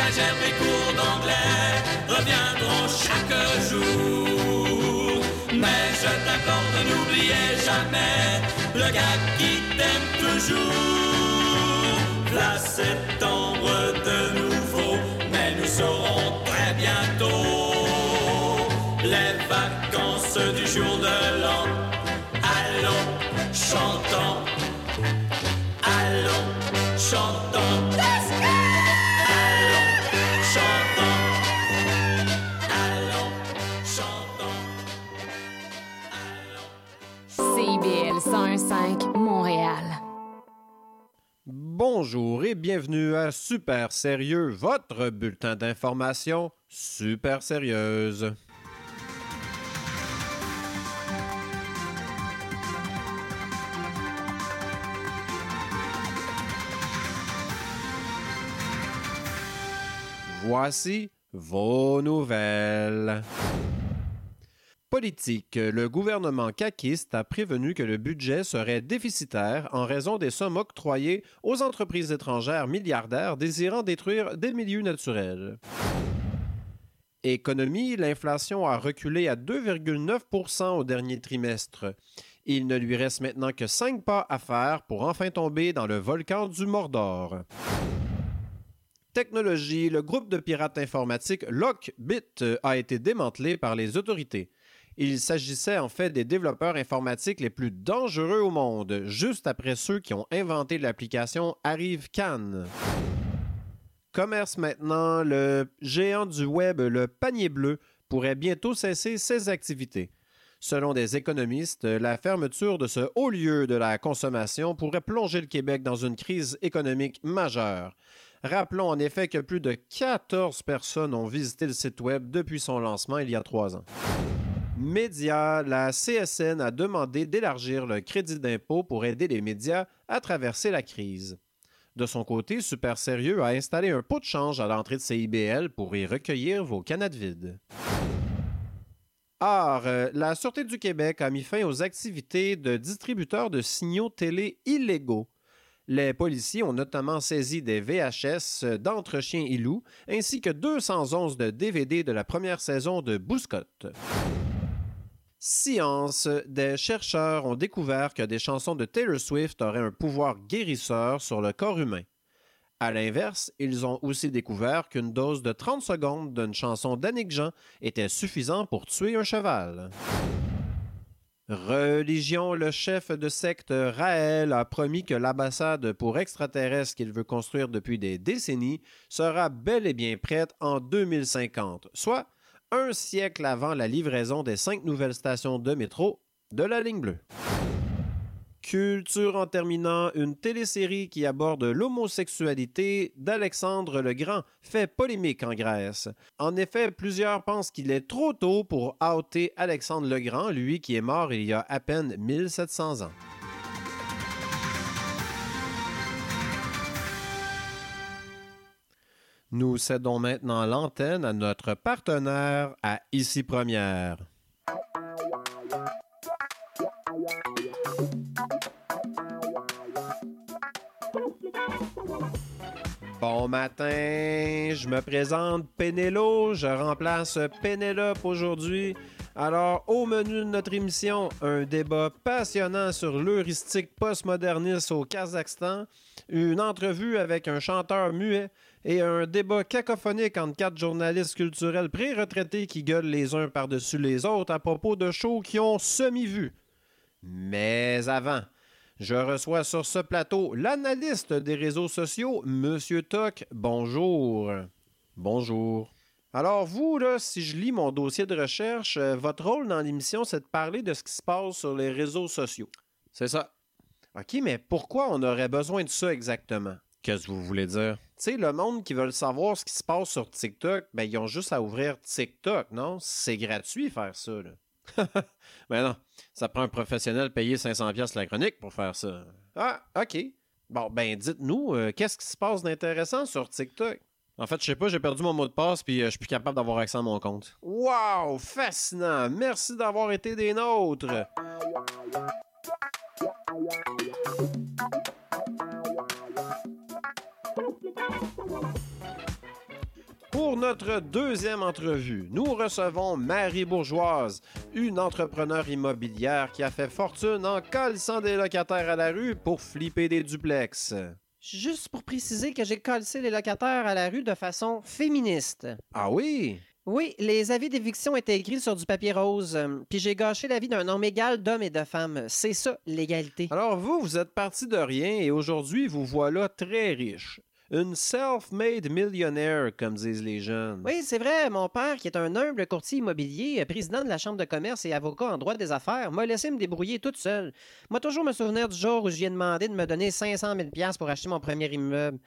Et cours d'anglais reviendront chaque jour. Mais je t'accorde, n'oubliez jamais le gars qui t'aime toujours. Là, septembre de nouveau, mais nous saurons très bientôt 101.5 Montréal. Bonjour et bienvenue à Super Sérieux, votre bulletin d'information super sérieuse. Voici vos nouvelles. Politique. Le gouvernement caquiste a prévenu que le budget serait déficitaire en raison des sommes octroyées aux entreprises étrangères milliardaires désirant détruire des milieux naturels. Économie, l'inflation a reculé à 2,9% au dernier trimestre. Il ne lui reste maintenant que cinq pas à faire pour enfin tomber dans le volcan du Mordor. Technologie, le groupe de pirates informatiques Lockbit a été démantelé par les autorités. Il s'agissait en fait des développeurs informatiques les plus dangereux au monde, juste après ceux qui ont inventé l'application Arrive Cannes. Commerce maintenant, le géant du web, le panier bleu, pourrait bientôt cesser ses activités. Selon des économistes, la fermeture de ce haut lieu de la consommation pourrait plonger le Québec dans une crise économique majeure. Rappelons en effet que plus de 14 personnes ont visité le site web depuis son lancement il y a trois ans. Médias, la CSN a demandé d'élargir le crédit d'impôt pour aider les médias à traverser la crise. De son côté, Super Sérieux a installé un pot de change à l'entrée de CIBL pour y recueillir vos canettes vides. Or, euh, la Sûreté du Québec a mis fin aux activités de distributeurs de signaux télé illégaux. Les policiers ont notamment saisi des VHS d'Entre-Chiens et Loups, ainsi que 211 de DVD de la première saison de Bouscotte. Science, des chercheurs ont découvert que des chansons de Taylor Swift auraient un pouvoir guérisseur sur le corps humain. À l'inverse, ils ont aussi découvert qu'une dose de 30 secondes d'une chanson d'Annick Jean était suffisant pour tuer un cheval. Religion, le chef de secte Raël a promis que l'ambassade pour extraterrestres qu'il veut construire depuis des décennies sera bel et bien prête en 2050, soit un siècle avant la livraison des cinq nouvelles stations de métro de la ligne bleue. Culture en terminant, une télésérie qui aborde l'homosexualité d'Alexandre le Grand fait polémique en Grèce. En effet, plusieurs pensent qu'il est trop tôt pour outer Alexandre le Grand, lui qui est mort il y a à peine 1700 ans. Nous cédons maintenant l'antenne à notre partenaire à Ici Première. Bon matin, je me présente Pénélo, je remplace Pénélope aujourd'hui. Alors, au menu de notre émission, un débat passionnant sur l'heuristique postmoderniste au Kazakhstan, une entrevue avec un chanteur muet et un débat cacophonique entre quatre journalistes culturels pré-retraités qui gueulent les uns par-dessus les autres à propos de shows qui ont semi-vu. Mais avant, je reçois sur ce plateau l'analyste des réseaux sociaux, Monsieur Toc. Bonjour. Bonjour. Alors vous, là, si je lis mon dossier de recherche, euh, votre rôle dans l'émission, c'est de parler de ce qui se passe sur les réseaux sociaux. C'est ça. OK, mais pourquoi on aurait besoin de ça exactement? Qu'est-ce que vous voulez dire? Tu sais, le monde qui veut savoir ce qui se passe sur TikTok, ben ils ont juste à ouvrir TikTok, non? C'est gratuit faire ça, là. ben non, ça prend un professionnel payé 500$ piastres la chronique pour faire ça. Ah, OK. Bon, ben dites-nous, euh, qu'est-ce qui se passe d'intéressant sur TikTok? En fait, je sais pas, j'ai perdu mon mot de passe puis euh, je suis plus capable d'avoir accès à mon compte. Wow, fascinant. Merci d'avoir été des nôtres. Pour notre deuxième entrevue, nous recevons Marie Bourgeoise, une entrepreneure immobilière qui a fait fortune en calissant des locataires à la rue pour flipper des duplex. Juste pour préciser que j'ai calcé les locataires à la rue de façon féministe. Ah oui? Oui, les avis d'éviction étaient écrits sur du papier rose, euh, puis j'ai gâché la vie d'un nombre égal d'hommes et de femmes. C'est ça, l'égalité. Alors vous, vous êtes parti de rien et aujourd'hui, vous voilà très riche. Une self-made millionnaire, comme disent les jeunes. Oui, c'est vrai, mon père, qui est un humble courtier immobilier, euh, président de la Chambre de commerce et avocat en droit des affaires, m'a laissé me débrouiller toute seule. Moi, toujours me souvenir du jour où je lui ai demandé de me donner 500 000 pour acheter mon premier immeuble.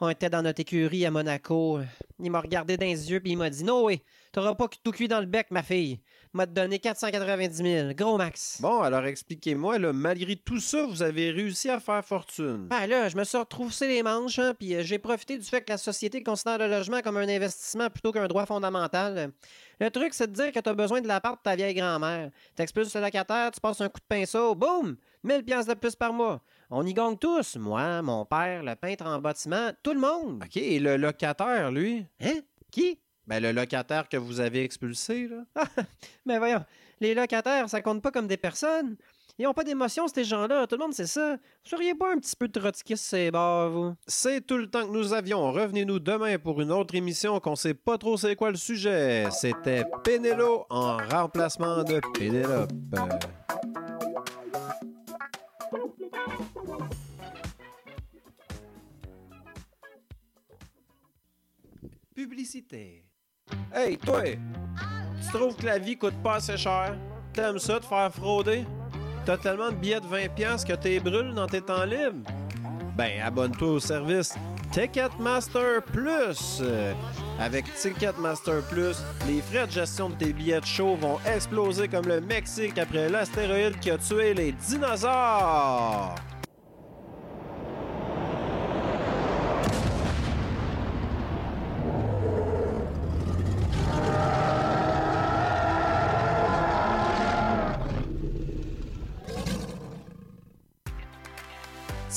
On était dans notre écurie à Monaco. Il m'a regardé dans les yeux puis il m'a dit Noé, t'auras pas tout cuit dans le bec, ma fille. M'a donné 490 000, gros max. Bon, alors expliquez-moi, là, malgré tout ça, vous avez réussi à faire fortune. Ben là, je me suis retroussé les manches, hein, puis euh, j'ai profité du fait que la société considère le logement comme un investissement plutôt qu'un droit fondamental. Le truc, c'est de dire que tu as besoin de l'appart de ta vieille grand-mère. T'expulses le locataire, tu passes un coup de pinceau, boum! 1000 piastres de plus par mois. On y gagne tous. Moi, mon père, le peintre en bâtiment, tout le monde. OK, et le locataire, lui? Hein? Qui? Ben, le locataire que vous avez expulsé, là. Mais voyons, les locataires, ça compte pas comme des personnes. Ils ont pas d'émotion, ces gens-là. Tout le monde sait ça. Vous seriez pas un petit peu trotskiste, c'est bas, vous? C'est tout le temps que nous avions. Revenez-nous demain pour une autre émission qu'on sait pas trop c'est quoi le sujet. C'était Pénélo en remplacement de Pénélope. Publicité. Hey, toi! Tu trouves que la vie coûte pas assez cher? T'aimes ça te faire frauder? T'as tellement de billets de 20$ piastres que t'es brûles dans tes temps libres? Ben, abonne-toi au service Ticketmaster Plus. Euh, Avec Ticketmaster Plus, les frais de gestion de tes billets de vont exploser comme le Mexique après l'astéroïde qui a tué les dinosaures.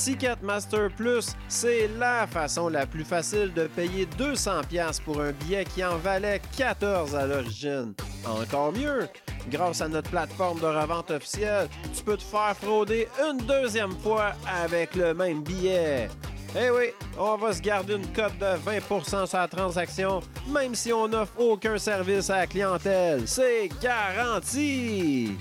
Ticketmaster Plus, c'est la façon la plus facile de payer 200 pièces pour un billet qui en valait 14 à l'origine. Encore mieux, grâce à notre plateforme de revente officielle, tu peux te faire frauder une deuxième fois avec le même billet. Eh oui, on va se garder une cote de 20% sur la transaction, même si on n'offre aucun service à la clientèle. C'est garanti!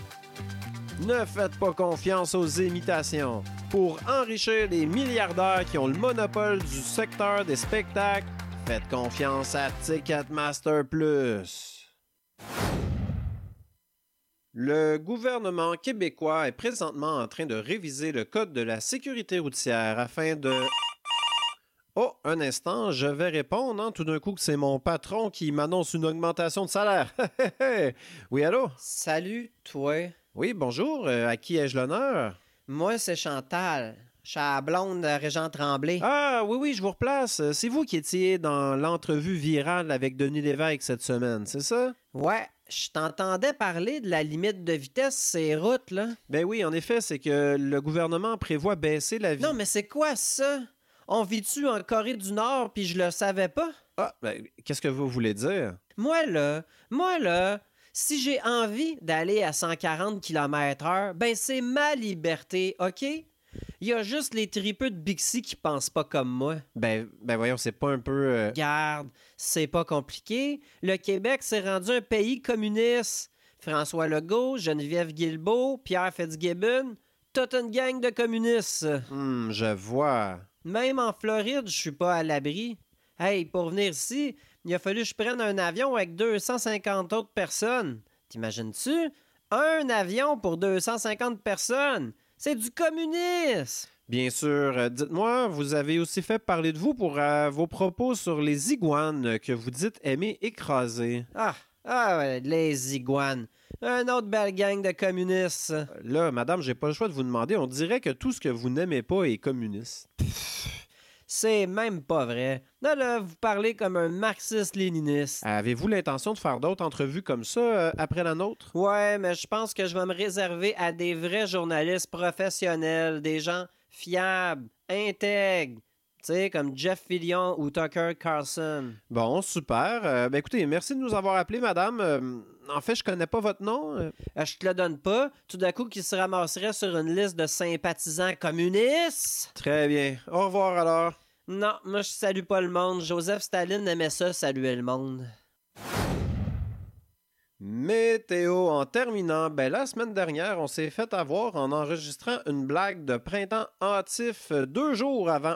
Ne faites pas confiance aux imitations. Pour enrichir les milliardaires qui ont le monopole du secteur des spectacles, faites confiance à Ticketmaster Plus. Le gouvernement québécois est présentement en train de réviser le code de la sécurité routière afin de... Oh, un instant, je vais répondre. hein, Tout d'un coup, que c'est mon patron qui m'annonce une augmentation de salaire. oui, allô? Salut, toi. Oui, bonjour. euh, à qui ai-je l'honneur? Moi, c'est Chantal. Je suis la blonde de Régent Tremblay. Ah, oui, oui, je vous replace. Euh, C'est vous qui étiez dans l'entrevue virale avec Denis Lévesque cette semaine, c'est ça? Ouais, je t'entendais parler de la limite de vitesse ces routes, là. Ben oui, en effet, c'est que le gouvernement prévoit baisser la vie. Non, mais c'est quoi ça? On vit-tu en Corée du Nord puis je le savais pas? Ah, ben, qu'est-ce que vous voulez dire? Moi, là, moi, là, si j'ai envie d'aller à 140 km/h, ben c'est ma liberté, OK? Il y a juste les tripeux de Bixi qui pensent pas comme moi. Ben, ben voyons, c'est pas un peu... euh, Garde, c'est pas compliqué. Le Québec s'est rendu un pays communiste. François Legault, Geneviève Guilbeault, Pierre Fitzgibbon, toute une gang de communistes. hmm, je vois. Même en Floride, je suis pas à l'abri. Hey, pour venir ici, il a fallu que je prenne un avion avec 250 autres personnes. T'imagines-tu? Un avion pour 250 personnes! C'est du communisme! Bien sûr. Euh, Dites-moi, vous avez aussi fait parler de vous pour euh, vos propos sur les iguanes que vous dites aimer écraser. Ah, ah ouais, les iguanes. Un autre belle gang de communistes. Euh, Là, madame, j'ai pas le choix de vous demander. On dirait que tout ce que vous n'aimez pas est communiste. C'est même pas vrai. Là, là, vous parlez comme un marxiste-léniniste. Avez-vous l'intention de faire d'autres entrevues comme ça euh, après la nôtre? Ouais, mais je pense que je vais me réserver à des vrais journalistes professionnels, des gens fiables, intègres, Tu sais, comme Jeff Fillion ou Tucker Carlson. Bon, super. Euh, ben écoutez, merci de nous avoir appelé, madame. Euh, en fait, je connais pas votre nom. Euh, je te le donne pas. Tout d'un coup, qui se ramasserait sur une liste de sympathisants communistes. Très bien. Au revoir alors. Non, moi, je salue pas le monde. Joseph Staline aimait ça, saluer le monde. Météo en terminant, ben la semaine dernière, on s'est fait avoir en enregistrant une blague de printemps hâtif deux jours avant